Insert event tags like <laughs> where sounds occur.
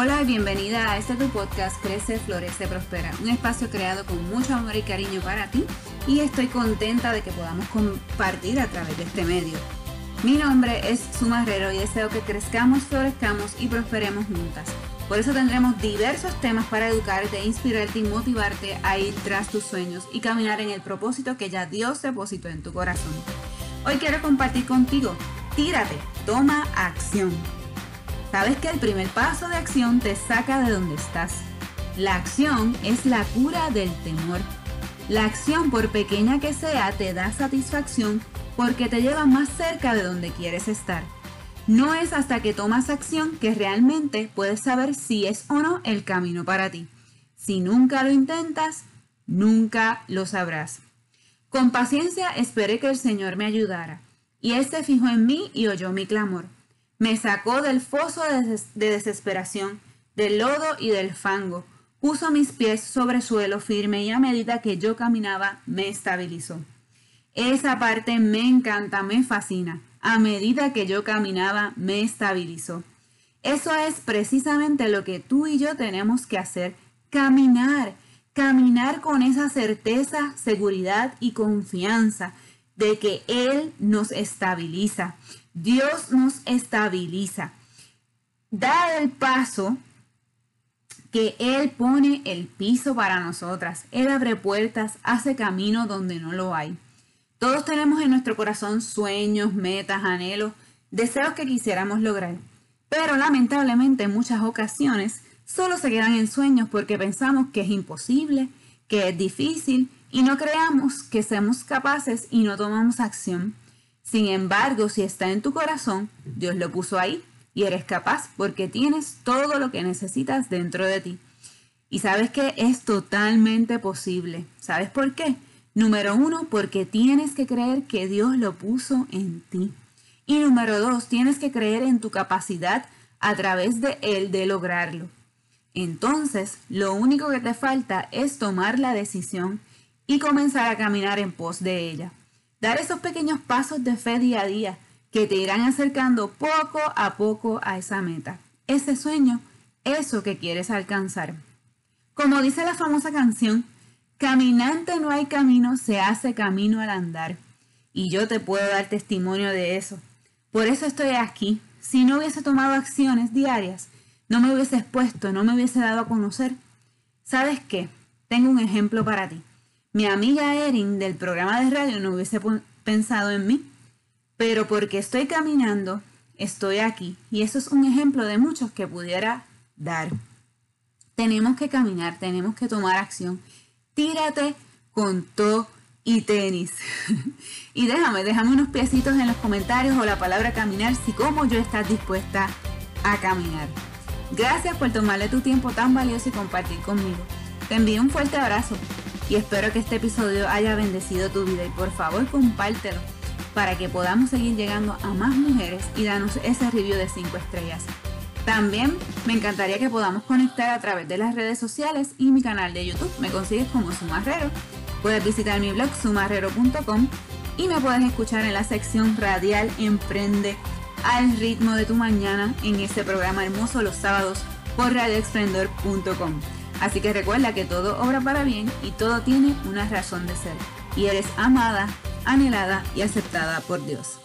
Hola y bienvenida a este tu podcast Crece, Florece, Prospera, un espacio creado con mucho amor y cariño para ti y estoy contenta de que podamos compartir a través de este medio. Mi nombre es Sumarrero y deseo que crezcamos, florezcamos y prosperemos juntas. Por eso tendremos diversos temas para educarte, inspirarte y motivarte a ir tras tus sueños y caminar en el propósito que ya Dios depositó en tu corazón. Hoy quiero compartir contigo, tírate, toma acción. Sabes que el primer paso de acción te saca de donde estás. La acción es la cura del temor. La acción, por pequeña que sea, te da satisfacción porque te lleva más cerca de donde quieres estar. No es hasta que tomas acción que realmente puedes saber si es o no el camino para ti. Si nunca lo intentas, nunca lo sabrás. Con paciencia esperé que el Señor me ayudara, y Él se fijó en mí y oyó mi clamor. Me sacó del foso de, desesperación, del lodo y del fango. Puso mis pies sobre suelo firme y a medida que yo caminaba me estabilizó. Esa parte me encanta, me fascina. A medida que yo caminaba me estabilizó. Eso es precisamente lo que tú y yo tenemos que hacer, caminar, caminar con esa certeza, seguridad y confianza de que Él nos estabiliza. Dios nos estabiliza. Da el paso que Él pone el piso para nosotras. Él abre puertas, hace camino donde no lo hay. Todos tenemos en nuestro corazón sueños, metas, anhelos, deseos que quisiéramos lograr. Pero lamentablemente en muchas ocasiones solo se quedan en sueños porque pensamos que es imposible, que es difícil y no creamos que seamos capaces y no tomamos acción. Sin embargo, si está en tu corazón, Dios lo puso ahí y eres capaz porque tienes todo lo que necesitas dentro de ti. Y sabes que es totalmente posible. ¿Sabes por qué? Número uno, porque tienes que creer que Dios lo puso en ti. Y número dos, tienes que creer en tu capacidad a través de Él de lograrlo. Entonces, lo único que te falta es tomar la decisión y comenzar a caminar en pos de ella. Dar esos pequeños pasos de fe día a día que te irán acercando poco a poco a esa meta, ese sueño, eso que quieres alcanzar. Como dice la famosa canción, caminante no hay camino, se hace camino al andar. Y yo te puedo dar testimonio de eso. Por eso estoy aquí. Si no hubiese tomado acciones diarias, no me hubiese expuesto, no me hubiese dado a conocer. ¿Sabes qué? Tengo un ejemplo para ti. Mi amiga Erin del programa de radio no hubiese pensado en mí, pero porque estoy caminando, estoy aquí. Y eso es un ejemplo de muchos que pudiera dar. Tenemos que caminar, tenemos que tomar acción. Tírate con todo y tenis. <laughs> y déjame, déjame unos piecitos en los comentarios o la palabra caminar si como yo estás dispuesta a caminar. Gracias por tomarle tu tiempo tan valioso y compartir conmigo. Te envío un fuerte abrazo y espero que este episodio haya bendecido tu vida y por favor compártelo para que podamos seguir llegando a más mujeres y danos ese review de 5 estrellas. También me encantaría que podamos conectar a través de las redes sociales y mi canal de YouTube. Me consigues como Sumarrero. Puedes visitar mi blog sumarrero.com y me puedes escuchar en la sección radial Emprende al ritmo de tu mañana en este programa hermoso los sábados por radioexprendor.com. Así que recuerda que todo obra para bien y todo tiene una razón de ser. Y eres amada, anhelada y aceptada por Dios.